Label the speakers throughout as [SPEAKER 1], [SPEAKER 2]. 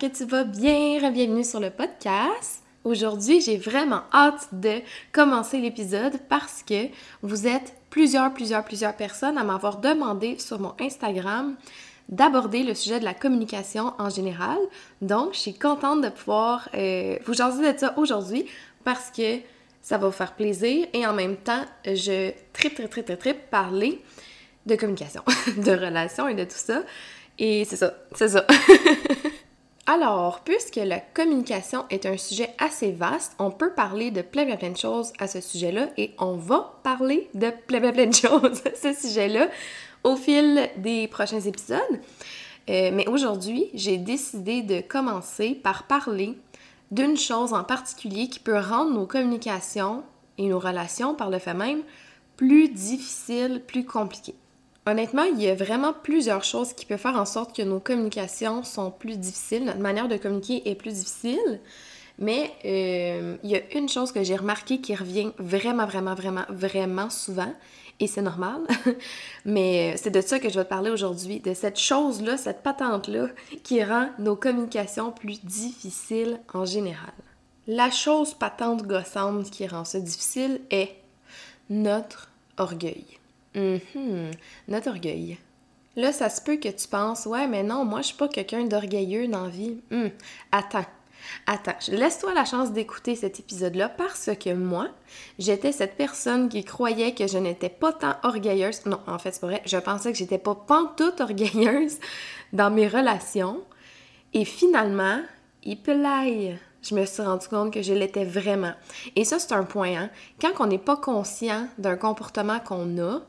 [SPEAKER 1] Que tu vas bien. Bienvenue sur le podcast. Aujourd'hui, j'ai vraiment hâte de commencer l'épisode parce que vous êtes plusieurs, plusieurs, plusieurs personnes à m'avoir demandé sur mon Instagram d'aborder le sujet de la communication en général. Donc, je suis contente de pouvoir euh, vous jaser de ça aujourd'hui parce que ça va vous faire plaisir et en même temps, je tripe, très, très, très, très parler de communication, de relations et de tout ça. Et c'est ça, c'est ça. Alors, puisque la communication est un sujet assez vaste, on peut parler de plein, plein, plein de choses à ce sujet-là et on va parler de plein, plein, plein de choses à ce sujet-là au fil des prochains épisodes. Euh, mais aujourd'hui, j'ai décidé de commencer par parler d'une chose en particulier qui peut rendre nos communications et nos relations par le fait même plus difficiles, plus compliquées. Honnêtement, il y a vraiment plusieurs choses qui peuvent faire en sorte que nos communications sont plus difficiles, notre manière de communiquer est plus difficile. Mais euh, il y a une chose que j'ai remarqué qui revient vraiment, vraiment, vraiment, vraiment souvent, et c'est normal. Mais euh, c'est de ça que je vais te parler aujourd'hui, de cette chose-là, cette patente-là qui rend nos communications plus difficiles en général. La chose patente gossante qui rend ça difficile est notre orgueil. Mhm, notre orgueil. Là, ça se peut que tu penses, ouais, mais non, moi, je suis pas quelqu'un d'orgueilleux dans la vie. Hum, attends. Attends, laisse-toi la chance d'écouter cet épisode-là parce que moi, j'étais cette personne qui croyait que je n'étais pas tant orgueilleuse. Non, en fait, c'est vrai, je pensais que j'étais pas pantoute orgueilleuse dans mes relations. Et finalement, il plaît. Je me suis rendu compte que je l'étais vraiment. Et ça, c'est un point. Hein? Quand on n'est pas conscient d'un comportement qu'on a,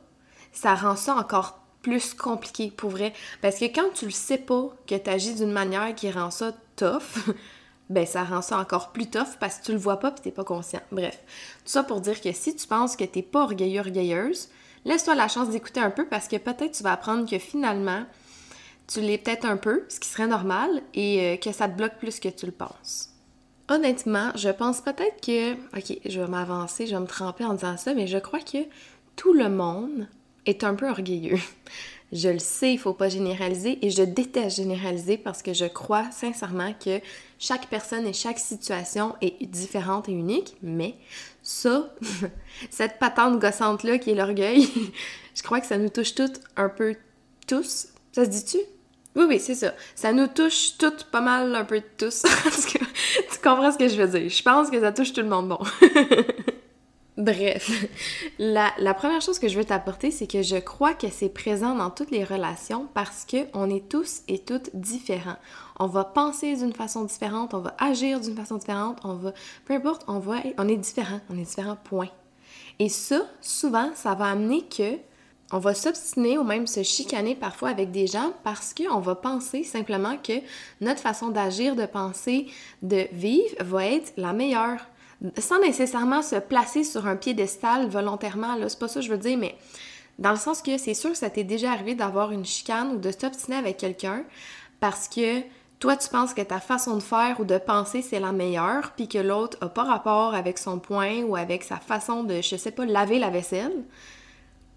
[SPEAKER 1] ça rend ça encore plus compliqué pour vrai. Parce que quand tu le sais pas que tu agis d'une manière qui rend ça tough, ben ça rend ça encore plus tough parce que tu le vois pas et t'es pas conscient. Bref, tout ça pour dire que si tu penses que t'es pas orgueilleux, orgueilleuse, laisse-toi la chance d'écouter un peu parce que peut-être tu vas apprendre que finalement, tu l'es peut-être un peu, ce qui serait normal, et euh, que ça te bloque plus que tu le penses. Honnêtement, je pense peut-être que... Ok, je vais m'avancer, je vais me tremper en disant ça, mais je crois que tout le monde est un peu orgueilleux. Je le sais, il faut pas généraliser et je déteste généraliser parce que je crois sincèrement que chaque personne et chaque situation est différente et unique, mais ça, cette patente gossante-là qui est l'orgueil, je crois que ça nous touche toutes un peu tous. Ça se dit-tu? Oui, oui, c'est ça. Ça nous touche toutes pas mal un peu tous. tu comprends ce que je veux dire. Je pense que ça touche tout le monde bon. Bref, la, première chose que je veux t'apporter, c'est que je crois que c'est présent dans toutes les relations parce qu'on est tous et toutes différents. On va penser d'une façon différente, on va agir d'une façon différente, on va, peu importe, on va, on est différent, on est différent, point. Et ça, souvent, ça va amener que on va s'obstiner ou même se chicaner parfois avec des gens parce qu'on va penser simplement que notre façon d'agir, de penser, de vivre va être la meilleure sans nécessairement se placer sur un piédestal volontairement, là, c'est pas ça que je veux dire, mais dans le sens que c'est sûr que ça t'est déjà arrivé d'avoir une chicane ou de t'obstiner avec quelqu'un parce que toi, tu penses que ta façon de faire ou de penser, c'est la meilleure, puis que l'autre a pas rapport avec son point ou avec sa façon de, je sais pas, laver la vaisselle.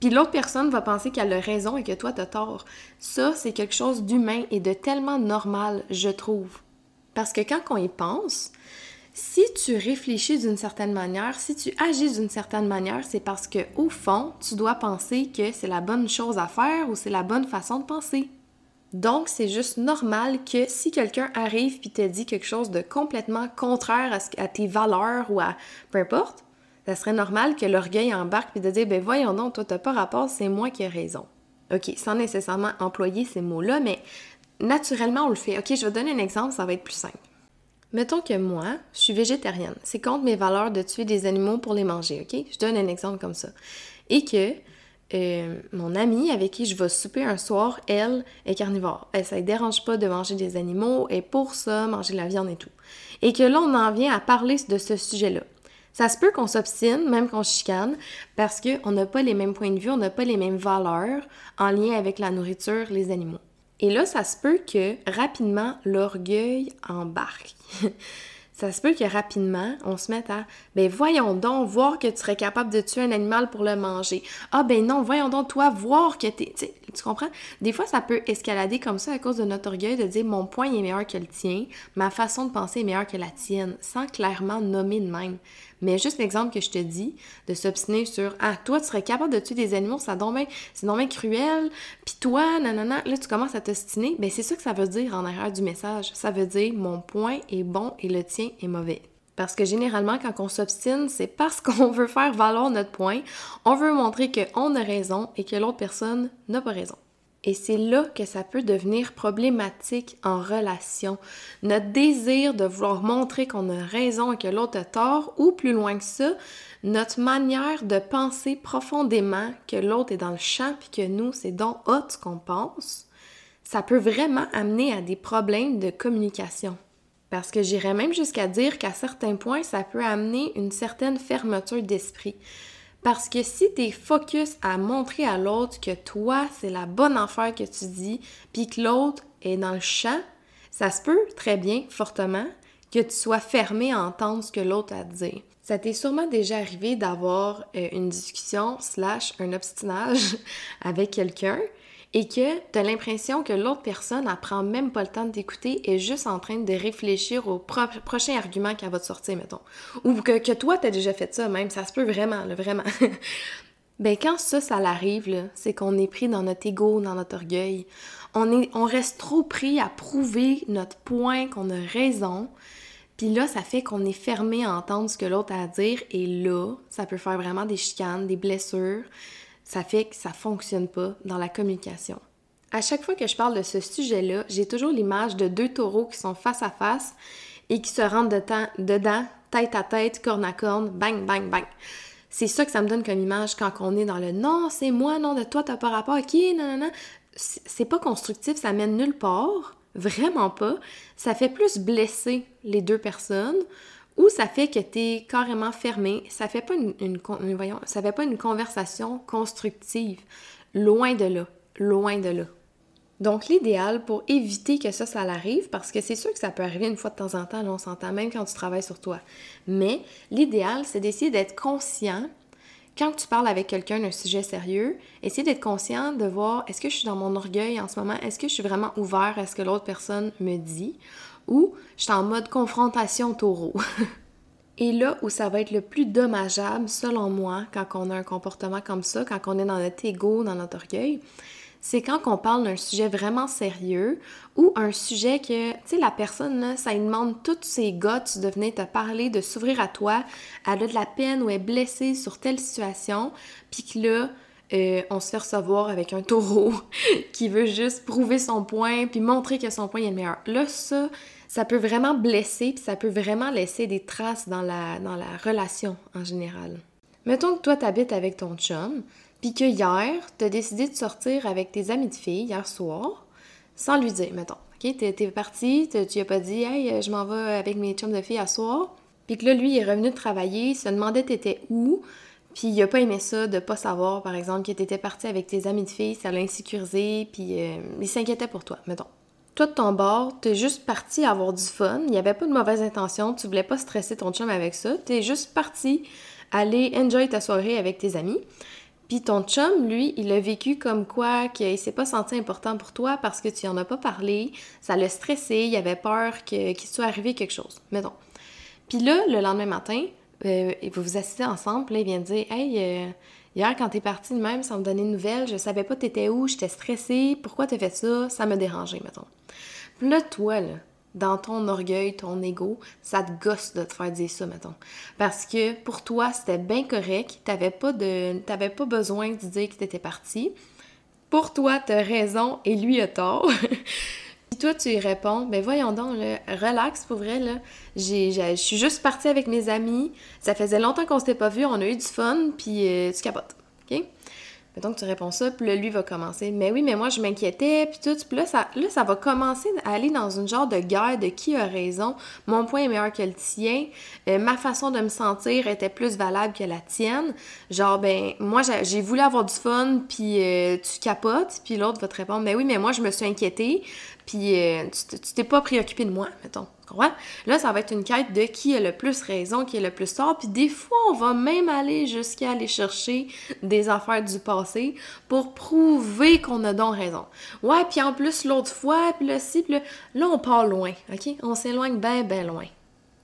[SPEAKER 1] Puis l'autre personne va penser qu'elle a raison et que toi, t'as tort. Ça, c'est quelque chose d'humain et de tellement normal, je trouve. Parce que quand on y pense, si tu réfléchis d'une certaine manière, si tu agis d'une certaine manière, c'est parce que au fond, tu dois penser que c'est la bonne chose à faire ou c'est la bonne façon de penser. Donc, c'est juste normal que si quelqu'un arrive puis te dit quelque chose de complètement contraire à, tes valeurs ou à peu importe, ça serait normal que l'orgueil embarque puis de dire ben voyons donc, toi t'as pas rapport, c'est moi qui ai raison. OK, sans nécessairement employer ces mots-là, mais naturellement on le fait. OK, je vais donner un exemple, ça va être plus simple. Mettons que moi, je suis végétarienne. C'est contre mes valeurs de tuer des animaux pour les manger, OK? Je donne un exemple comme ça. Et que euh, mon amie avec qui je vais souper un soir, elle est carnivore. Elle, ça ne dérange pas de manger des animaux et pour ça, manger de la viande et tout. Et que là, on en vient à parler de ce sujet-là. Ça se peut qu'on s'obstine, même qu'on chicane, parce qu'on n'a pas les mêmes points de vue, on n'a pas les mêmes valeurs en lien avec la nourriture, les animaux. Et là, ça se peut que rapidement l'orgueil embarque. ça se peut que rapidement, on se mette à ben voyons donc, voir que tu serais capable de tuer un animal pour le manger. Ah ben non, voyons donc, toi, voir que t'es. Tu comprends? Des fois, ça peut escalader comme ça à cause de notre orgueil de dire mon point est meilleur que le tien, ma façon de penser est meilleure que la tienne, sans clairement nommer de même. Mais juste l'exemple que je te dis, de s'obstiner sur Ah, toi, tu serais capable de tuer des animaux, ça c'est non cruel, puis toi, nanana, là, tu commences à t'obstiner, ben c'est ça que ça veut dire en arrière du message. Ça veut dire mon point est bon et le tien est mauvais. Parce que généralement, quand on s'obstine, c'est parce qu'on veut faire valoir notre point, on veut montrer qu'on a raison et que l'autre personne n'a pas raison. Et c'est là que ça peut devenir problématique en relation. Notre désir de vouloir montrer qu'on a raison et que l'autre a tort, ou plus loin que ça, notre manière de penser profondément que l'autre est dans le champ puis que nous, c'est donc hot qu'on pense, ça peut vraiment amener à des problèmes de communication. Parce que j'irais même jusqu'à dire qu'à certains points, ça peut amener une certaine fermeture d'esprit. Parce que si tu focus à montrer à l'autre que toi, c'est la bonne affaire que tu dis, puis que l'autre est dans le champ, ça se peut très bien, fortement, que tu sois fermé à entendre ce que l'autre a à dire. Ça t'est sûrement déjà arrivé d'avoir euh, une discussion slash un obstinage avec quelqu'un et que tu l'impression que l'autre personne prend même pas le temps de t'écouter et est juste en train de réfléchir au prochain argument qu'elle va te sortir, mettons. Ou que, que toi, as déjà fait ça même, ça se peut vraiment, vraiment. ben quand ça, ça l'arrive, c'est qu'on est pris dans notre ego, dans notre orgueil. On, est, on reste trop pris à prouver notre point, qu'on a raison. Puis là, ça fait qu'on est fermé à entendre ce que l'autre a à dire et là, ça peut faire vraiment des chicanes, des blessures ça fait que ça fonctionne pas dans la communication. À chaque fois que je parle de ce sujet-là, j'ai toujours l'image de deux taureaux qui sont face à face et qui se rentrent dedans, tête à tête, corne à corne, bang, bang, bang. C'est ça que ça me donne comme image quand on est dans le non, c'est moi, non, de toi, t'as pas rapport, ok, non, non, non. C'est pas constructif, ça mène nulle part, vraiment pas. Ça fait plus blesser les deux personnes ou ça fait que tu es carrément fermé, ça fait pas une, fait pas une conversation constructive. Loin de là, loin de là. Donc l'idéal pour éviter que ça, ça l'arrive, parce que c'est sûr que ça peut arriver une fois de temps en temps, on s'entend même quand tu travailles sur toi. Mais l'idéal, c'est d'essayer d'être conscient quand tu parles avec quelqu'un d'un sujet sérieux, essayer d'être conscient de voir est-ce que je suis dans mon orgueil en ce moment, est-ce que je suis vraiment ouvert à ce que l'autre personne me dit, ou je suis en mode confrontation taureau. Et là où ça va être le plus dommageable, selon moi, quand on a un comportement comme ça, quand on est dans notre ego, dans notre orgueil, c'est quand on parle d'un sujet vraiment sérieux ou un sujet que, tu sais, la personne, ça lui demande toutes ses gosses de venir te parler, de s'ouvrir à toi, elle a de la peine ou est blessée sur telle situation, puis que là, euh, on se fait recevoir avec un taureau qui veut juste prouver son point puis montrer que son point est le meilleur. Là, ça, ça peut vraiment blesser puis ça peut vraiment laisser des traces dans la, relation en général. Mettons que toi, tu habites avec ton chum, puis que hier, tu as décidé de sortir avec tes amis de filles hier soir, sans lui dire, mettons. OK, t'es, es parti, tu lui as pas dit, hey, je m'en vais avec mes chums de filles à soir. Puis que là, lui, il est revenu de travailler, il se demandait t'étais où, puis il a pas aimé ça de pas savoir, par exemple, que t'étais parti avec tes amis de filles, ça l'a insécurisé, puis euh, il s'inquiétait pour toi, mettons. Toi, de ton bord, t'es juste parti avoir du fun, il n'y avait pas de mauvaise intention, tu voulais pas stresser ton chum avec ça, t'es juste parti aller enjoy ta soirée avec tes amis. Puis ton chum, lui, il a vécu comme quoi qu'il s'est pas senti important pour toi parce que tu en as pas parlé, ça l'a stressé, il avait peur qu'il soit arrivé quelque chose, mettons. Puis là, le lendemain matin, euh, vous vous assistez ensemble, là, il vient de dire Hey, euh, hier, quand t'es parti de même sans me donner de nouvelles, je savais pas t'étais où, j'étais stressée, pourquoi t'as fait ça, ça m'a dérangé, mettons. Puis là, toi, là, dans ton orgueil, ton ego, ça te gosse de te faire dire ça, mettons. Parce que pour toi, c'était bien correct, t'avais pas de. t'avais pas besoin de dire que t'étais parti. Pour toi, t'as raison et lui a tort. Puis toi, tu y réponds, ben voyons donc, relax pour vrai, là. Je suis juste partie avec mes amis, ça faisait longtemps qu'on s'était pas vu, on a eu du fun, puis euh, tu capotes, OK? Mettons que tu réponds ça, puis là, lui va commencer. Mais oui, mais moi, je m'inquiétais, puis tout. Puis là ça, là, ça va commencer à aller dans une genre de guerre de qui a raison. Mon point est meilleur que le tien. Euh, ma façon de me sentir était plus valable que la tienne. Genre, ben, moi, j'ai voulu avoir du fun, puis euh, tu capotes. Puis l'autre va te répondre, mais oui, mais moi, je me suis inquiétée puis euh, tu t'es pas préoccupé de moi, mettons. Là, ça va être une quête de qui a le plus raison, qui a le plus tort. Puis des fois, on va même aller jusqu'à aller chercher des affaires du passé pour prouver qu'on a donc raison. Ouais, puis en plus, l'autre fois, puis le ci, puis là, on part loin, OK? On s'éloigne bien, bien loin.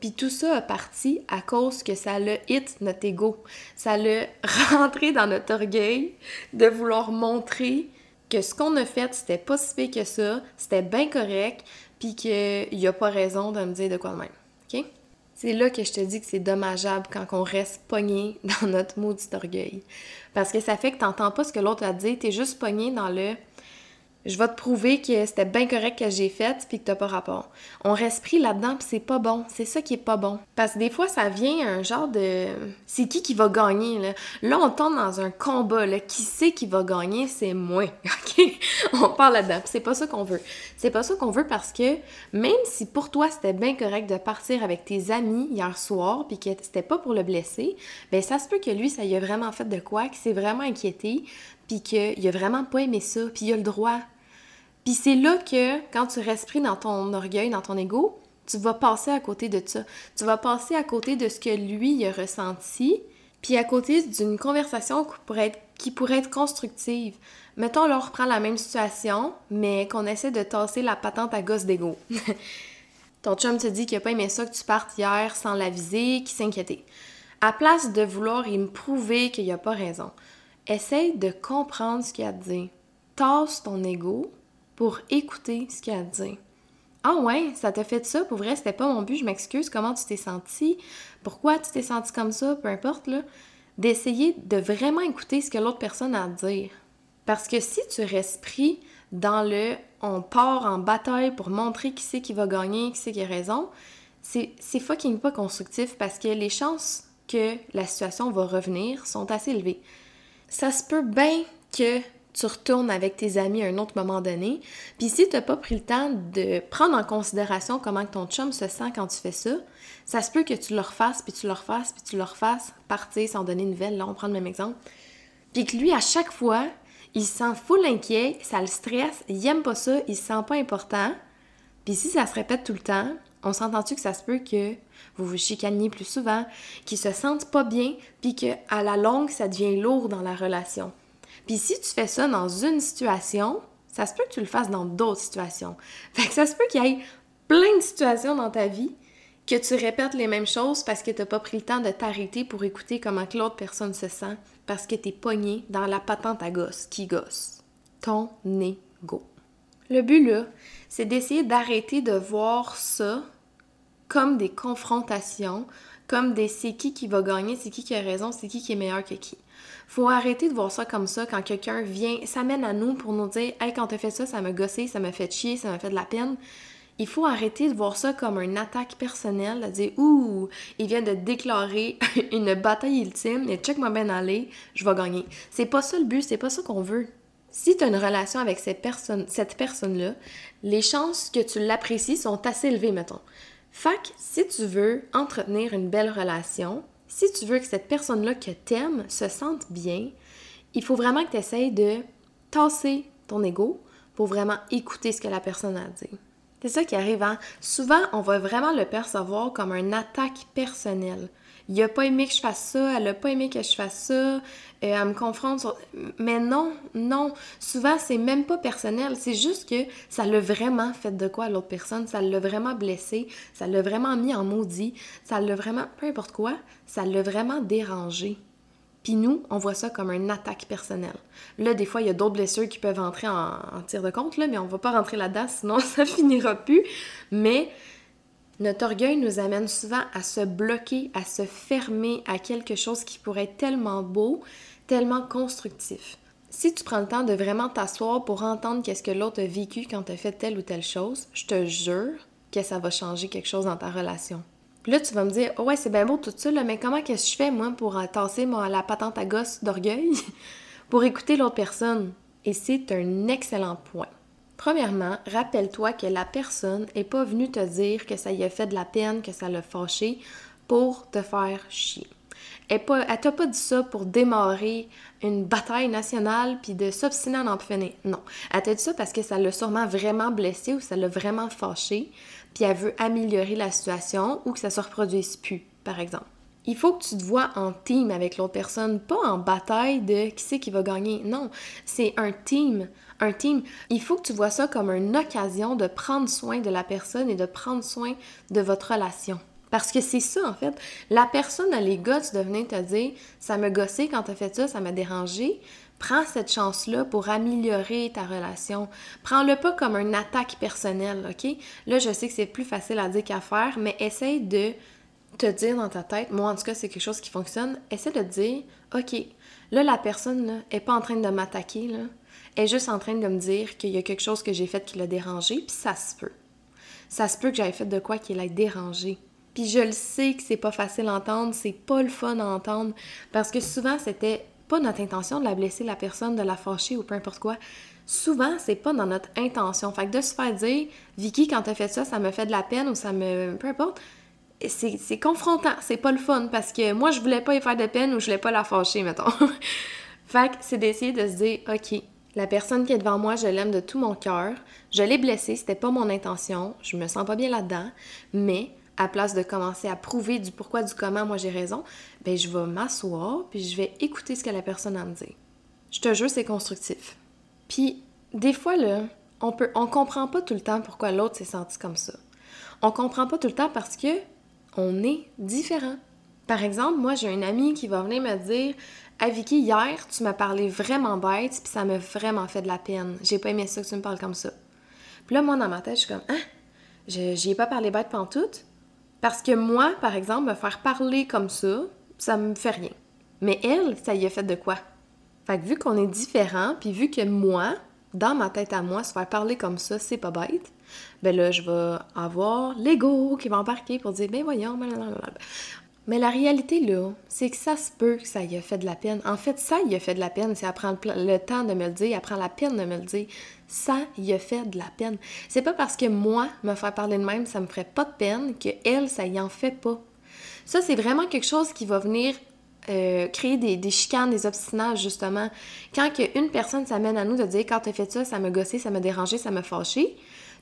[SPEAKER 1] Puis tout ça a parti à cause que ça l'a hit notre ego. Ça l'a rentré dans notre orgueil de vouloir montrer que ce qu'on a fait, c'était pas si fait que ça, c'était bien correct, puis qu'il n'y a pas raison de me dire de quoi de même. C'est là que je te dis que c'est dommageable quand on reste pogné dans notre maudit orgueil. Parce que ça fait que t'entends pas ce que l'autre a dit, t'es juste pogné dans le je vais te prouver que c'était bien correct que j'ai fait puis que t'as pas rapport. On reste pris là-dedans puis c'est pas bon. C'est ça qui est pas bon. Parce que des fois, ça vient un genre de... C'est qui qui va gagner, là? On tombe dans un combat. Qui sait qui va gagner? C'est moi, OK? On parle là-dedans. c'est pas ça qu'on veut. C'est pas ça qu'on veut parce que même si pour toi, c'était bien correct de partir avec tes amis hier soir puis que c'était pas pour le blesser, ben ça se peut que lui, ça y a vraiment fait de quoi, qu'il s'est vraiment inquiété puis qu'il a vraiment pas aimé ça, puis il a le droit. Puis c'est là que, quand tu restes dans ton orgueil, dans ton ego, tu vas passer à côté de ça. Tu vas passer à côté de ce que lui a ressenti, puis à côté d'une conversation qui pourrait, être, constructive. Mettons, là, on reprend la même situation, mais qu'on essaie de tasser la patente à gosse d'ego. Ton chum te dit qu'il n'a pas aimé ça que tu partes hier sans l'aviser, qu'il s'inquiétait. À place de vouloir y me prouver qu'il a pas raison, essaye de comprendre ce qu'il a à dire. Tasse ton ego pour écouter ce qu'il a à dire. Ah ouais, ça t'a fait ça, pour vrai, c'était pas mon but, je m'excuse, comment tu t'es senti, pourquoi tu t'es senti comme ça, peu importe, là, d'essayer de vraiment écouter ce que l'autre personne a à dire. Parce que si tu restes pris dans le on part en bataille pour montrer qui c'est qui va gagner, qui c'est qui a raison, c'est fucking pas constructif parce que les chances que la situation va revenir sont assez élevées ça se peut bien que tu retournes avec tes amis à un autre moment donné. Puis si tu n'as pas pris le temps de prendre en considération comment ton chum se sent quand tu fais ça, ça se peut que tu le refasses, puis tu le refasses, puis tu le refasses partir sans donner une nouvelle. Là, on prend le même exemple. Puis que lui, à chaque fois, il se sent full inquiet, ça le stresse, il aime pas ça, il se sent pas important. Puis si ça se répète tout le temps, on s'entend-tu que ça se peut que vous vous chicaniez plus souvent, qu'ils se sentent pas bien, puis qu'à la longue, ça devient lourd dans la relation? Puis si tu fais ça dans une situation, ça se peut que tu le fasses dans d'autres situations. Fait que ça se peut qu'il y ait plein de situations dans ta vie que tu répètes les mêmes choses parce que tu n'as pas pris le temps de t'arrêter pour écouter comment l'autre personne se sent, parce que tu es pogné dans la patente à gosse qui gosse. Ton ego. Le but là, c'est d'essayer d'arrêter de voir ça comme des confrontations, comme des c'est qui qui va gagner, c'est qui qui a raison, c'est qui qui est meilleur que qui. Faut arrêter de voir ça comme ça quand quelqu'un vient, s'amène à nous pour nous dire Hey, quand t'as fait ça, ça m'a gossé, ça m'a fait chier, ça m'a fait de la peine. Il faut arrêter de voir ça comme une attaque personnelle, de dire Ouh, il vient de déclarer une bataille ultime et check moi bien aller, je vais gagner. C'est pas ça le but, c'est pas ça qu'on veut. Si tu as une relation avec cette personne, cette personne-là, les chances que tu l'apprécies sont assez élevées, mettons. Fac, si tu veux entretenir une belle relation, si tu veux que cette personne-là que t'aimes se sente bien, il faut vraiment que tu essayes de tasser ton ego pour vraiment écouter ce que la personne a dire. C'est ça qui arrive. Hein? Souvent, on va vraiment le percevoir comme une attaque personnelle il a pas aimé que je fasse ça, elle a pas aimé que je fasse ça, euh, elle me confronte. Mais non, non. Souvent, c'est même pas personnel. C'est juste que ça l'a vraiment fait de quoi à l'autre personne. Ça l'a vraiment blessé. Ça l'a vraiment mis en maudit. Ça l'a vraiment... Peu importe quoi, ça l'a vraiment dérangé. Puis nous, on voit ça comme une attaque personnelle. Là, des fois, il y a d'autres blessures qui peuvent entrer en, en tir de compte, là, mais on va pas rentrer là-dedans, sinon ça finira plus. Mais notre orgueil nous amène souvent à se bloquer, à se fermer à quelque chose qui pourrait être tellement beau, tellement constructif. Si tu prends le temps de vraiment t'asseoir pour entendre qu'est-ce que l'autre a vécu quand tu as fait telle ou telle chose, je te jure que ça va changer quelque chose dans ta relation. Puis là, tu vas me dire, oh ouais, c'est bien beau tout ça, mais comment qu'est-ce que je fais, moi, pour tasser moi, la patente à gosse d'orgueil? Pour écouter l'autre personne? Et c'est un excellent point. Premièrement, rappelle-toi que la personne n'est pas venue te dire que ça y a fait de la peine, que ça l'a fâché pour te faire chier. Elle, elle t'a pas dit ça pour démarrer une bataille nationale puis de s'obstiner à en finir. Non. Elle t'a dit ça parce que ça l'a sûrement vraiment blessé ou ça l'a vraiment fâché puis elle veut améliorer la situation ou que ça se reproduise plus, par exemple. Il faut que tu te vois en team avec l'autre personne, pas en bataille de qui c'est qui va gagner. Non, c'est un team. Un team, il faut que tu vois ça comme une occasion de prendre soin de la personne et de prendre soin de votre relation. Parce que c'est ça, en fait. La personne a les gosses de venir te dire Ça me gossé quand t'as fait ça, ça m'a dérangé. Prends cette chance-là pour améliorer ta relation. Prends-le pas comme une attaque personnelle, OK? Là, je sais que c'est plus facile à dire qu'à faire, mais essaye de te dire dans ta tête, moi en tout cas, c'est quelque chose qui fonctionne. Essaie de te dire OK, là, la personne là, est pas en train de m'attaquer, là. Est juste en train de me dire qu'il y a quelque chose que j'ai fait qui l'a dérangé, puis ça se peut. Ça se peut que j'avais fait de quoi qui l'a dérangé. Puis je le sais que c'est pas facile à entendre, c'est pas le fun à entendre, parce que souvent c'était pas notre intention de la blesser, la personne, de la fâcher ou peu importe quoi. Souvent, c'est pas dans notre intention. Fait que de se faire dire, Vicky, quand t'as fait ça, ça me fait de la peine ou ça me. peu importe, c'est confrontant, c'est pas le fun parce que moi, je voulais pas y faire de peine ou je voulais pas la fâcher, mettons. fait que c'est d'essayer de se dire, OK, la personne qui est devant moi, je l'aime de tout mon cœur. Je l'ai blessée, c'était pas mon intention. Je me sens pas bien là-dedans. Mais à place de commencer à prouver du pourquoi, du comment moi j'ai raison, ben je vais m'asseoir puis je vais écouter ce que la personne a à me dire. Je te jure, c'est constructif. Puis des fois là, on peut on comprend pas tout le temps pourquoi l'autre s'est senti comme ça. On comprend pas tout le temps parce que on est différent. Par exemple, moi j'ai un ami qui va venir me dire ah, Vicky, hier, tu m'as parlé vraiment bête, puis ça m'a vraiment fait de la peine. J'ai pas aimé ça que tu me parles comme ça. Puis là, moi, dans ma tête, je suis comme, hein? J'y ai pas parlé bête tout. Parce que moi, par exemple, me faire parler comme ça, ça me fait rien. Mais elle, ça y a fait de quoi? Fait que vu qu'on est différents, puis vu que moi, dans ma tête à moi, se faire parler comme ça, c'est pas bête, ben là, je vais avoir l'ego qui va embarquer pour dire, ben voyons, blablabla. Mais la réalité, là, c'est que ça se peut que ça y a fait de la peine. En fait, ça y a fait de la peine. C'est elle prend le, temps de me le dire, elle prend la peine de me le dire. Ça y a fait de la peine. C'est pas parce que moi, me faire parler de même, ça me ferait pas de peine, que elle, ça y en fait pas. Ça, c'est vraiment quelque chose qui va venir euh, créer des, des, chicanes, des obstinages, justement. Quand une personne s'amène à nous de dire quand t'as fait ça, ça m'a gossé, ça m'a dérangé, ça m'a fâché,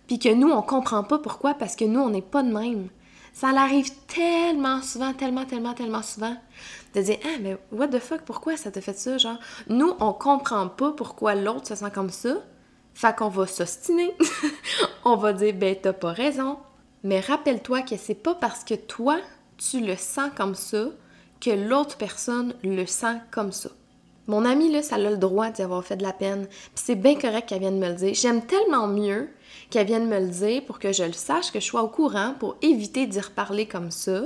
[SPEAKER 1] puis que nous, on comprend pas pourquoi, parce que nous, on n'est pas de même. Ça l'arrive tellement souvent, tellement, tellement, tellement souvent de dire Ah, mais what the fuck, pourquoi ça te fait ça? Genre, nous, on comprend pas pourquoi l'autre se sent comme ça. Fait qu'on va s'ostiner. on va dire Ben, t'as pas raison. Mais rappelle-toi que c'est pas parce que toi, tu le sens comme ça que l'autre personne le sent comme ça. Mon amie, là, ça a le droit d'y avoir fait de la peine. Puis c'est bien correct qu'elle vienne me le dire. J'aime tellement mieux qu'elle vienne me le dire pour que je le sache, que je sois au courant pour éviter d'y reparler comme ça,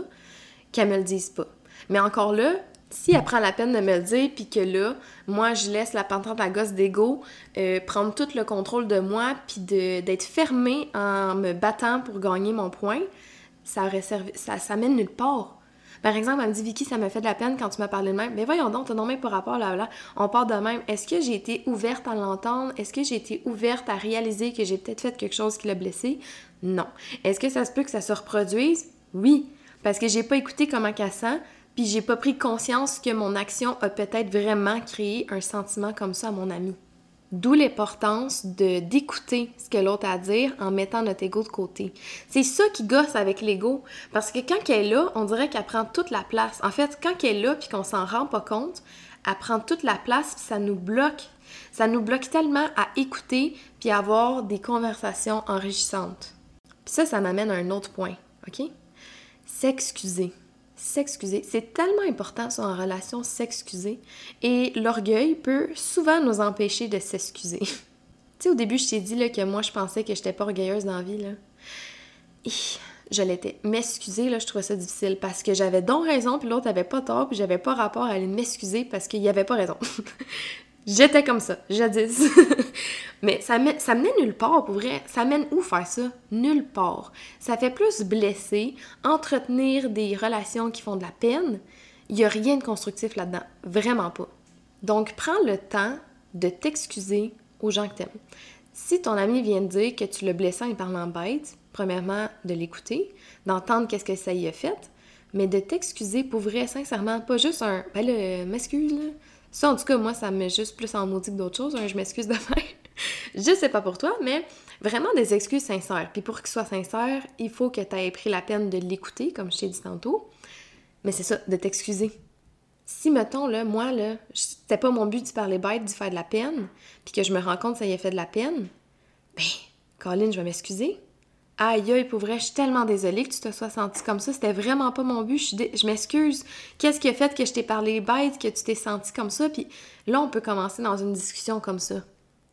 [SPEAKER 1] qu'elle me le dise pas. Mais encore là, si elle prend la peine de me le dire, puis que là, moi, je laisse la pantante à gosse d'ego euh, prendre tout le contrôle de moi, puis d'être fermée en me battant pour gagner mon point, ça, ça, ça mène nulle part. Par exemple, elle me dit Vicky, ça me fait de la peine quand tu m'as parlé de même. Mais voyons donc, t'as non même par rapport là, là. On part de même. Est-ce que j'ai été ouverte à l'entendre? Est-ce que j'ai été ouverte à réaliser que j'ai peut-être fait quelque chose qui l'a blessé? Non. Est-ce que ça se peut que ça se reproduise? Oui. Parce que j'ai pas écouté comment qu'elle sent, puis j'ai pas pris conscience que mon action a peut-être vraiment créé un sentiment comme ça à mon ami. D'où l'importance de d'écouter ce que l'autre a à dire en mettant notre ego de côté. C'est ça qui gosse avec l'ego. Parce que quand elle est là, on dirait qu'elle prend toute la place. En fait, quand elle est là puis qu'on s'en rend pas compte, elle prend toute la place puis ça nous bloque. Ça nous bloque tellement à écouter puis à avoir des conversations enrichissantes. Puis ça, ça m'amène à un autre point, OK? S'excuser s'excuser. C'est tellement important ça en relation, s'excuser. Et l'orgueil peut souvent nous empêcher de s'excuser. tu sais, au début, je t'ai dit là, que moi, je pensais que j'étais pas orgueilleuse dans la vie. Là. je l'étais. M'excuser, là, je trouvais ça difficile parce que j'avais donc raison, puis l'autre avait pas tort, puis j'avais pas rapport à aller m'excuser parce qu'il y avait pas raison. J'étais comme ça, jadis. Mais ça, ça menait nulle part, pour vrai. Ça mène où faire ça? Nulle part. Ça fait plus blesser, entretenir des relations qui font de la peine. Il n'y a rien de constructif là-dedans. Vraiment pas. Donc, prends le temps de t'excuser aux gens que t'aimes. Si ton ami vient de dire que tu le blessé en parlant bête, premièrement, de l'écouter, d'entendre qu'est-ce que ça y a fait, Mais de t'excuser pour vrai, sincèrement, pas juste un ben là, m'excuse. Ça, en tout cas, moi, ça me met juste plus en maudit que d'autres choses. je m'excuse de faire. je sais pas pour toi, mais vraiment des excuses sincères. Puis pour qu'ils soient sincères, il faut que tu aies pris la peine de l'écouter, comme je t'ai dit tantôt. Mais c'est ça, de t'excuser. Si, mettons, là, moi, là, c'était pas mon but de parler bête, d'y faire de la peine, puis que je me rends compte que ça y a fait de la peine, ben, Colin, je vais m'excuser. Aïe, aïe, je suis tellement désolée que tu te sois senti comme ça. C'était vraiment pas mon but. Je, je m'excuse. Qu'est-ce qui a fait que je t'ai parlé bête, que tu t'es senti comme ça? Puis là, on peut commencer dans une discussion comme ça.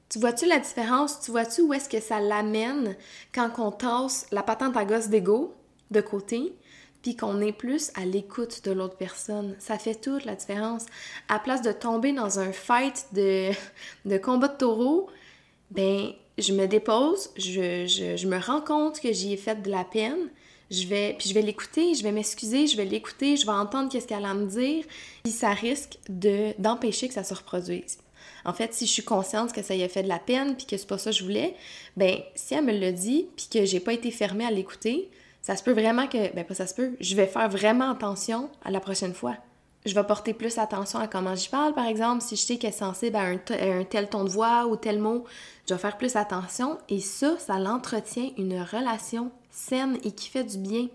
[SPEAKER 1] Tu vois-tu la différence? Tu vois-tu où est-ce que ça l'amène quand on tasse la patente à gosse d'ego de côté, puis qu'on est plus à l'écoute de l'autre personne? Ça fait toute la différence. À place de tomber dans un fight de, de combat de taureau, ben je me dépose, je, me rends compte que j'y ai fait de la peine, je vais, puis je vais l'écouter, je vais m'excuser, je vais l'écouter, je vais entendre qu'est-ce qu'elle a à me dire, puis ça risque de, d'empêcher que ça se reproduise. En fait, si je suis consciente que ça y a fait de la peine, puis que c'est pas ça que je voulais, ben si elle me le dit, puis que j'ai pas été fermée à l'écouter, ça se peut vraiment que, ben pas ça se peut, je vais faire vraiment attention à la prochaine fois je vais porter plus attention à comment j'y parle, par exemple. Si je sais qu'elle est sensible à un, tel ton de voix ou tel mot, je vais faire plus attention. Et ça, ça l'entretient une relation saine et qui fait du bien.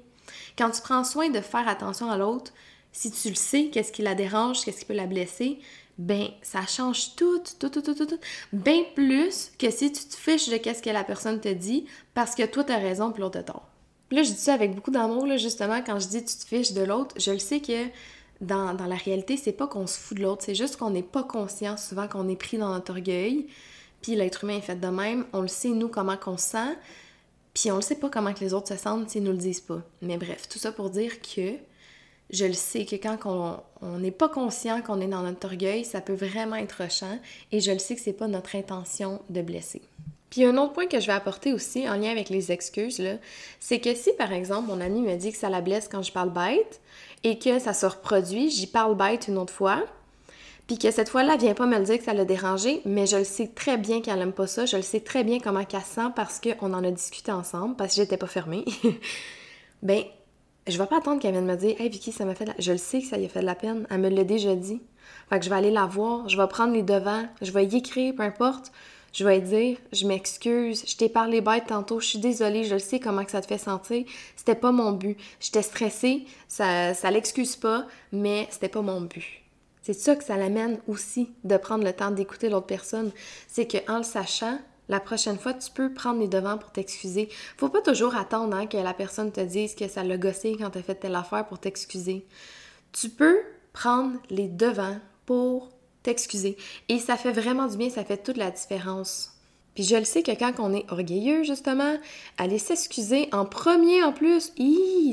[SPEAKER 1] Quand tu prends soin de faire attention à l'autre, si tu le sais, qu'est-ce qui la dérange, qu'est-ce qui peut la blesser, ben ça change tout, tout, tout, tout, tout, tout, bien plus que si tu te fiches de qu'est-ce que la personne te dit parce que toi, tu as raison puis l'autre a tort. Là, je dis ça avec beaucoup d'amour, là, justement, quand je dis tu te fiches de l'autre, je le sais que dans, la réalité, c'est pas qu'on se fout de l'autre, c'est juste qu'on n'est pas conscient souvent qu'on est pris dans notre orgueil. Puis l'être humain est fait de même, on le sait nous comment qu'on se sent, puis on le sait pas comment que les autres se sentent s'ils nous le disent pas. Mais bref, tout ça pour dire que je le sais que quand on n'est pas conscient qu'on est dans notre orgueil, ça peut vraiment être rushant et je le sais que c'est pas notre intention de blesser. Puis un autre point que je vais apporter aussi en lien avec les excuses, c'est que si par exemple mon ami me dit que ça la blesse quand je parle bête, et que ça se reproduit, j'y parle bête une autre fois, puis que cette fois-là, elle vient pas me le dire que ça l'a dérangé, mais je le sais très bien qu'elle aime pas ça, je le sais très bien comment qu'elle sent parce qu'on en a discuté ensemble, parce que j'étais pas fermée. ben, je vais pas attendre qu'elle vienne me dire Hey Vicky, ça m'a fait de la... Je le sais que ça lui a fait de la peine, elle me l'a déjà dit. Fait que je vais aller la voir, je vais prendre les devants, je vais y écrire, peu importe je vais dire, je m'excuse, je t'ai parlé bête tantôt, je suis désolée, je le sais comment que ça te fait sentir, c'était pas mon but. J'étais stressée, ça, ça l'excuse pas, mais c'était pas mon but. C'est ça que ça l'amène aussi de prendre le temps d'écouter l'autre personne. C'est qu'en le sachant, la prochaine fois, tu peux prendre les devants pour t'excuser. Faut pas toujours attendre hein, que la personne te dise que ça l'a gossé quand t'as fait telle affaire pour t'excuser. Tu peux prendre les devants pour t'excuser. Et ça fait vraiment du bien, ça fait toute la différence. Puis je le sais que quand on est orgueilleux, justement, aller s'excuser en premier en plus,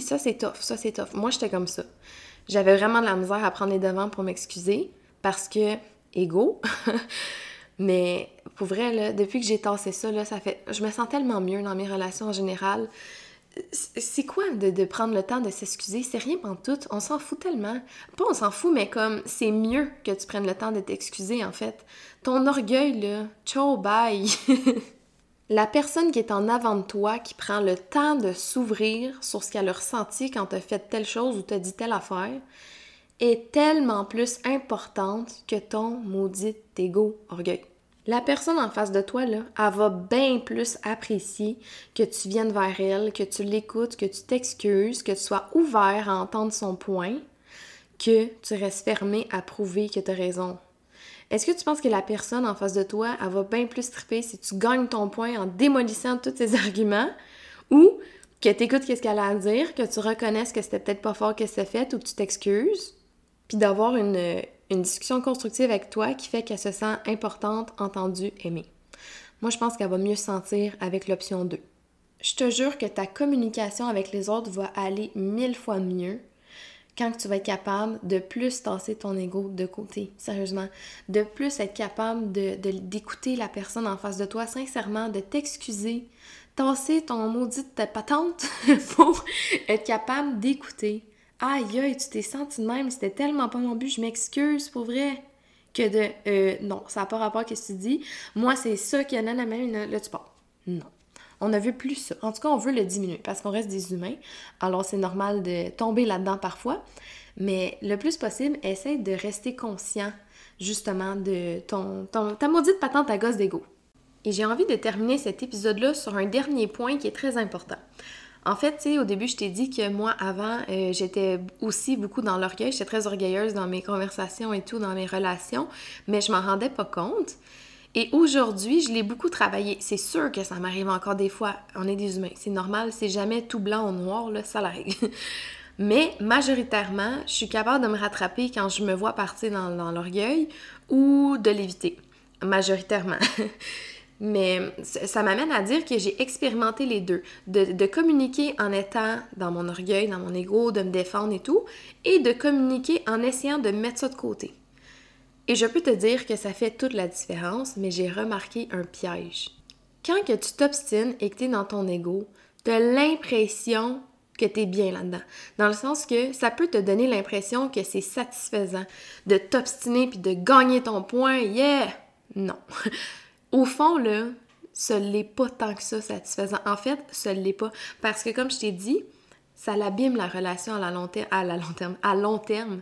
[SPEAKER 1] ça c'est tough, ça c'est tough. Moi, j'étais comme ça. J'avais vraiment de la misère à prendre les devants pour m'excuser parce que, ego. Mais pour vrai, depuis que j'ai tassé ça, là, ça fait. Je me sens tellement mieux dans mes relations en général c'est quoi de, prendre le temps de s'excuser? C'est rien en tout. On s'en fout tellement. Pas on s'en fout, mais comme c'est mieux que tu prennes le temps de t'excuser, en fait. Ton orgueil, là, ciao, bye! La personne qui est en avant de toi, qui prend le temps de s'ouvrir sur ce qu'elle a ressenti quand t'as fait telle chose ou t'as dit telle affaire, est tellement plus importante que ton maudit ego orgueil. La personne en face de toi, là, elle va bien plus apprécier que tu viennes vers elle, que tu l'écoutes, que tu t'excuses, que tu sois ouvert à entendre son point, que tu restes fermé à prouver que tu as raison. Est-ce que tu penses que la personne en face de toi, elle va bien plus triper si tu gagnes ton point en démolissant tous ses arguments? Ou que tu écoutes ce qu'elle a à dire, que tu reconnaisses que c'était peut-être pas fort que c'est fait ou que tu t'excuses, puis d'avoir une, une discussion constructive avec toi qui fait qu'elle se sent importante, entendue, aimée. Moi, je pense qu'elle va mieux se sentir avec l'option 2. Je te jure que ta communication avec les autres va aller mille fois mieux quand tu vas être capable de plus tasser ton ego de côté, sérieusement, de plus être capable de, d'écouter la personne en face de toi sincèrement, de t'excuser, tasser ton maudit patente pour être capable d'écouter, Aïe, aïe, tu t'es senti de même, c'était tellement pas mon but, je m'excuse pour vrai. Que de euh, non, ça n'a pas rapport à ce que tu dis. Moi, c'est ça qui a la même, là, tu parles. Non. On ne veut plus ça. En tout cas, on veut le diminuer parce qu'on reste des humains. Alors, c'est normal de tomber là-dedans parfois. Mais le plus possible, essaye de rester conscient justement de ton, ta maudite patente à gosse d'ego. Et j'ai envie de terminer cet épisode-là sur un dernier point qui est très important. En fait, tu sais, au début, je t'ai dit que moi, avant, euh, j'étais aussi beaucoup dans l'orgueil. J'étais très orgueilleuse dans mes conversations et tout, dans mes relations, mais je m'en rendais pas compte. Et aujourd'hui, je l'ai beaucoup travaillé. C'est sûr que ça m'arrive encore des fois. On est des humains. C'est normal. C'est jamais tout blanc ou noir, là. Ça l'arrive. Mais majoritairement, je suis capable de me rattraper quand je me vois partir dans, dans l'orgueil ou de l'éviter. Majoritairement. Mais ça m'amène à dire que j'ai expérimenté les deux. De, communiquer en étant dans mon orgueil, dans mon ego, de me défendre et tout, et de communiquer en essayant de mettre ça de côté. Et je peux te dire que ça fait toute la différence, mais j'ai remarqué un piège. Quand que tu t'obstines et que tu es dans ton ego, tu as l'impression que tu es bien là-dedans. Dans le sens que ça peut te donner l'impression que c'est satisfaisant de t'obstiner puis de gagner ton point. Yeah! Non. Au fond, là, ce n'est pas tant que ça satisfaisant. En fait, ce l'est pas. Parce que, comme je t'ai dit, ça l'abîme la relation à, la long terme, à la long terme. À long terme.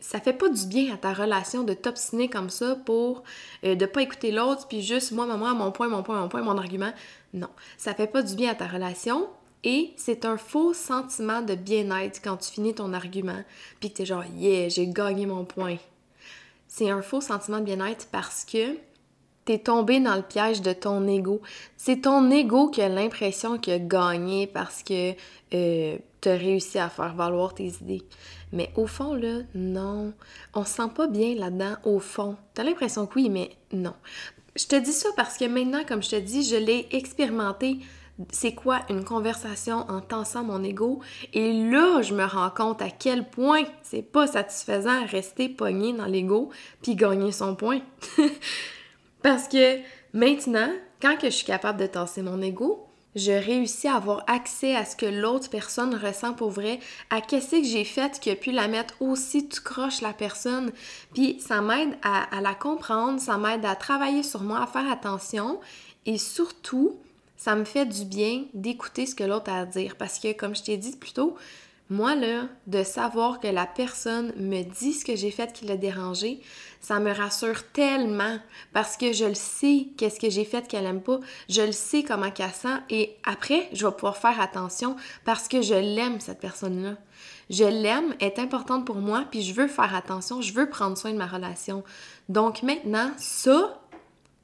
[SPEAKER 1] Ça fait pas du bien à ta relation de t'obstiner comme ça pour euh, de pas écouter l'autre puis juste moi, maman, mon point, mon point, mon point, mon argument. Non, ça fait pas du bien à ta relation et c'est un faux sentiment de bien-être quand tu finis ton argument puis que t'es genre yeah, j'ai gagné mon point. C'est un faux sentiment de bien-être parce que t'es tombé dans le piège de ton ego. C'est ton ego qui a l'impression qu'il a gagné parce que euh, t'as réussi à faire valoir tes idées. Mais au fond, là, non. On se sent pas bien là-dedans, au fond. T'as l'impression que oui, mais non. Je te dis ça parce que maintenant, comme je te dis, je l'ai expérimenté. C'est quoi une conversation en tensant mon ego? Et là, je me rends compte à quel point c'est pas satisfaisant rester pogné dans l'ego puis gagner son point. Parce que maintenant, quand que je suis capable de tasser mon ego, je réussis à avoir accès à ce que l'autre personne ressent pour vrai, à qu'est-ce que j'ai fait qui a pu la mettre aussi tout croche la personne. Puis ça m'aide à, à, la comprendre, ça m'aide à travailler sur moi, à faire attention et surtout, ça me fait du bien d'écouter ce que l'autre a à dire parce que comme je t'ai dit plus tôt, moi, là, de savoir que la personne me dit ce que j'ai fait qui l'a dérangé, ça me rassure tellement parce que je le sais qu'est-ce que j'ai fait qu'elle aime pas, je le sais comment qu'elle sent et après, je vais pouvoir faire attention parce que je l'aime, cette personne-là. Je l'aime, est importante pour moi, puis je veux faire attention, je veux prendre soin de ma relation. Donc maintenant, ça,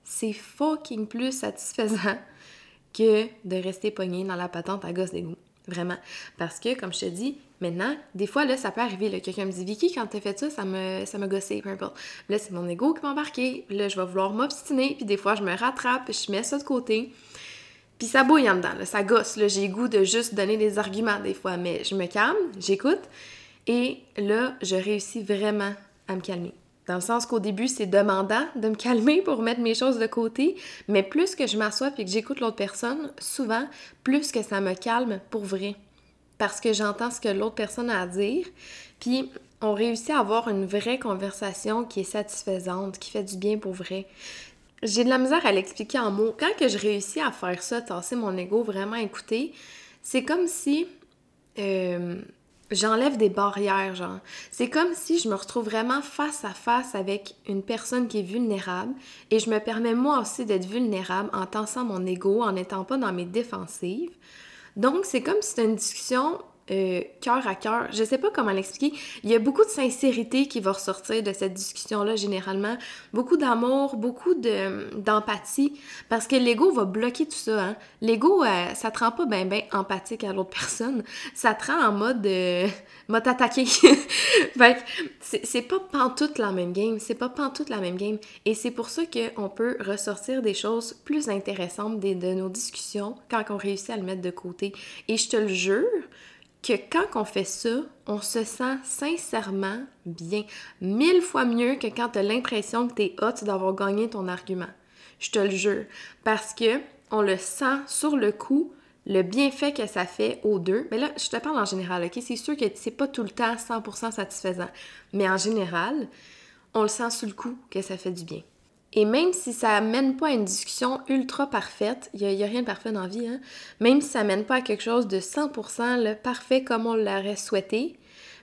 [SPEAKER 1] c'est fucking plus satisfaisant que de rester pogné dans la patente à gosse d'égout. Vraiment. Parce que, comme je te dis, maintenant, des fois, là, ça peut arriver. Quelqu'un me dit Vicky, quand t'as fait ça, ça me, ça peu importe. Là, c'est mon ego qui m'a embarqué. Là, je vais vouloir m'obstiner. Puis des fois, je me rattrape, je mets ça de côté. Puis ça bouille en dedans, ça gosse. Là, j'ai goût de juste donner des arguments des fois. Mais je me calme, j'écoute. Et là, je réussis vraiment à me calmer. Dans le sens qu'au début, c'est demandant de me calmer pour mettre mes choses de côté, mais plus que je m'assois et que j'écoute l'autre personne, souvent, plus que ça me calme pour vrai. Parce que j'entends ce que l'autre personne a à dire, puis on réussit à avoir une vraie conversation qui est satisfaisante, qui fait du bien pour vrai. J'ai de la misère à l'expliquer en mots. Quand que je réussis à faire ça, tasser mon ego, vraiment écouter, c'est comme si... Euh, j'enlève des barrières, genre. C'est comme si je me retrouve vraiment face à face avec une personne qui est vulnérable et je me permets moi aussi d'être vulnérable en tensant mon ego, en n'étant pas dans mes défensives. Donc, c'est comme si c'était une discussion euh, cœur à cœur. Je sais pas comment l'expliquer. Il y a beaucoup de sincérité qui va ressortir de cette discussion-là, généralement. Beaucoup d'amour, beaucoup d'empathie. parce que l'ego va bloquer tout ça. Hein. L'ego, euh, ça te rend pas bien ben empathique à l'autre personne. Ça te rend en mode euh, mode attaqué. fait c'est pas pantoute la même game. C'est pas pantoute la même game. Et c'est pour ça qu'on peut ressortir des choses plus intéressantes de, de nos discussions quand on réussit à le mettre de côté. Et je te le jure, que quand on fait ça, on se sent sincèrement bien. Mille fois mieux que quand tu as l'impression que tu es hot d'avoir gagné ton argument. Je te le jure. Parce que on le sent sur le coup, le bienfait que ça fait aux deux. Mais là, je te parle en général, ok? C'est sûr que c'est pas tout le temps 100% satisfaisant. Mais en général, on le sent sur le coup que ça fait du bien. Et même si ça mène pas à une discussion ultra parfaite, il n'y a, rien de parfait dans la vie, hein? même si ça mène pas à quelque chose de 100% le parfait comme on l'aurait souhaité,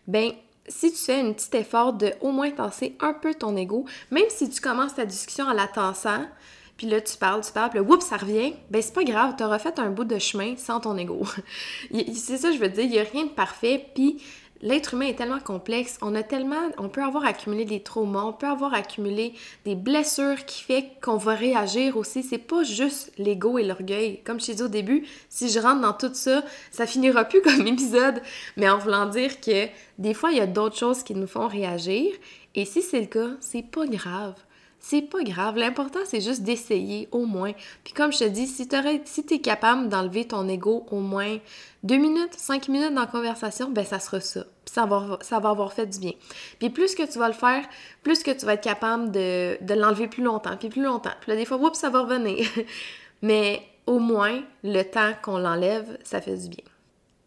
[SPEAKER 1] ben si tu fais un petit effort de au moins tasser un peu ton ego, même si tu commences ta discussion en la tassant, puis là tu parles, tu parles, puis là, oups, ça revient, ben c'est pas grave, tu auras fait un bout de chemin sans ton ego. c'est ça je veux dire, il n'y a rien de parfait, puis L'être humain est tellement complexe, on a tellement, on peut avoir accumulé des traumas, on peut avoir accumulé des blessures qui fait qu'on va réagir aussi. C'est pas juste l'ego et l'orgueil. Comme je t'ai dit au début, si je rentre dans tout ça, ça finira plus comme épisode, mais en voulant dire que des fois il y a d'autres choses qui nous font réagir. Et si c'est le cas, c'est pas grave c'est pas grave. L'important, c'est juste d'essayer au moins. Puis comme je te dis, si tu si es capable d'enlever ton ego au moins deux minutes, cinq minutes dans la conversation, ben ça sera ça. Puis ça va, ça avoir fait du bien. Puis plus que tu vas le faire, plus que tu vas être capable de, de l'enlever plus longtemps, puis plus longtemps. Puis là, des fois, oups, ça va revenir. Mais au moins, le temps qu'on l'enlève, ça fait du bien.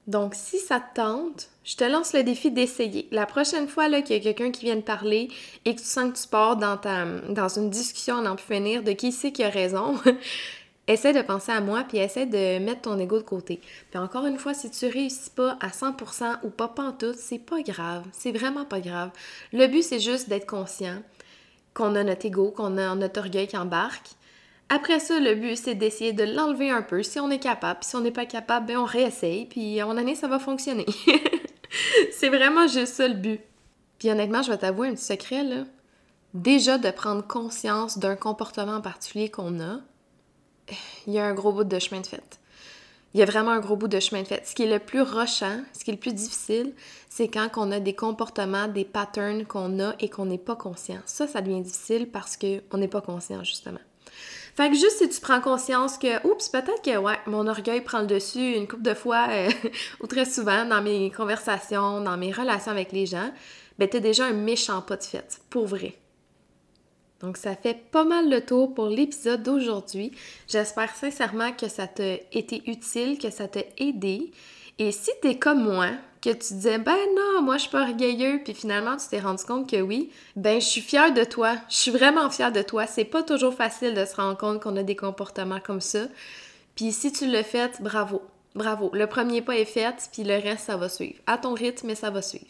[SPEAKER 1] Donc, si ça te tente, je te lance le défi d'essayer. La prochaine fois qu'il y a quelqu'un qui vient te parler et que tu sens que tu pars dans, ta, dans une discussion en plus finir de qui c'est qui a raison, essaie de penser à moi puis essaie de mettre ton ego de côté. Puis encore une fois, si tu réussis pas à 100% ou pas tout, c'est pas grave. C'est vraiment pas grave. Le but, c'est juste d'être conscient qu'on a notre ego, qu'on a notre orgueil qui embarque après ça, le but, c'est d'essayer de l'enlever un peu si on est capable. Puis si on n'est pas capable, ben on réessaye. Puis en année, ça va fonctionner. c'est vraiment juste ça le but. Puis honnêtement, je vais t'avouer un petit secret, là. Déjà de prendre conscience d'un comportement en particulier qu'on a, il y a un gros bout de chemin de fait. Il y a vraiment un gros bout de chemin de fait. Ce qui est le plus rochant, ce qui est le plus difficile, c'est quand on a des comportements, des patterns qu'on a et qu'on n'est pas conscient. Ça, ça devient difficile parce qu'on n'est pas conscient, justement. Fait que juste si tu prends conscience que, oups, peut-être que, ouais, mon orgueil prend le dessus une couple de fois euh, ou très souvent dans mes conversations, dans mes relations avec les gens, ben t'as déjà un méchant pas de fête, pour vrai. Donc ça fait pas mal le tour pour l'épisode d'aujourd'hui. J'espère sincèrement que ça t'a été utile, que ça t'a aidé. Et si t'es comme moi, que tu disais ben non, moi je suis pas orgueilleux, puis finalement tu t'es rendu compte que oui, ben je suis fière de toi, je suis vraiment fière de toi. C'est pas toujours facile de se rendre compte qu'on a des comportements comme ça. Puis si tu le fais, bravo, bravo. Le premier pas est fait, puis le reste ça va suivre. À ton rythme, mais ça va suivre.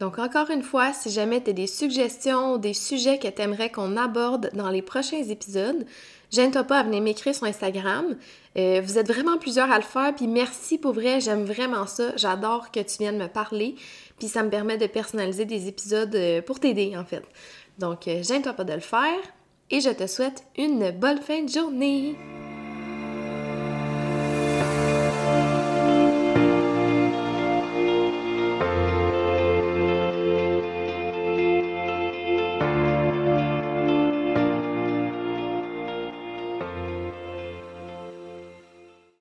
[SPEAKER 1] Donc encore une fois, si jamais tu as des suggestions des sujets que tu aimerais qu'on aborde dans les prochains épisodes, Gêne-toi pas à venir m'écrire sur Instagram. Euh, vous êtes vraiment plusieurs à le faire, puis merci pour vrai, j'aime vraiment ça. J'adore que tu viennes me parler, puis ça me permet de personnaliser des épisodes euh, pour t'aider en fait. Donc, euh, gêne-toi pas de le faire, et je te souhaite une bonne fin de journée.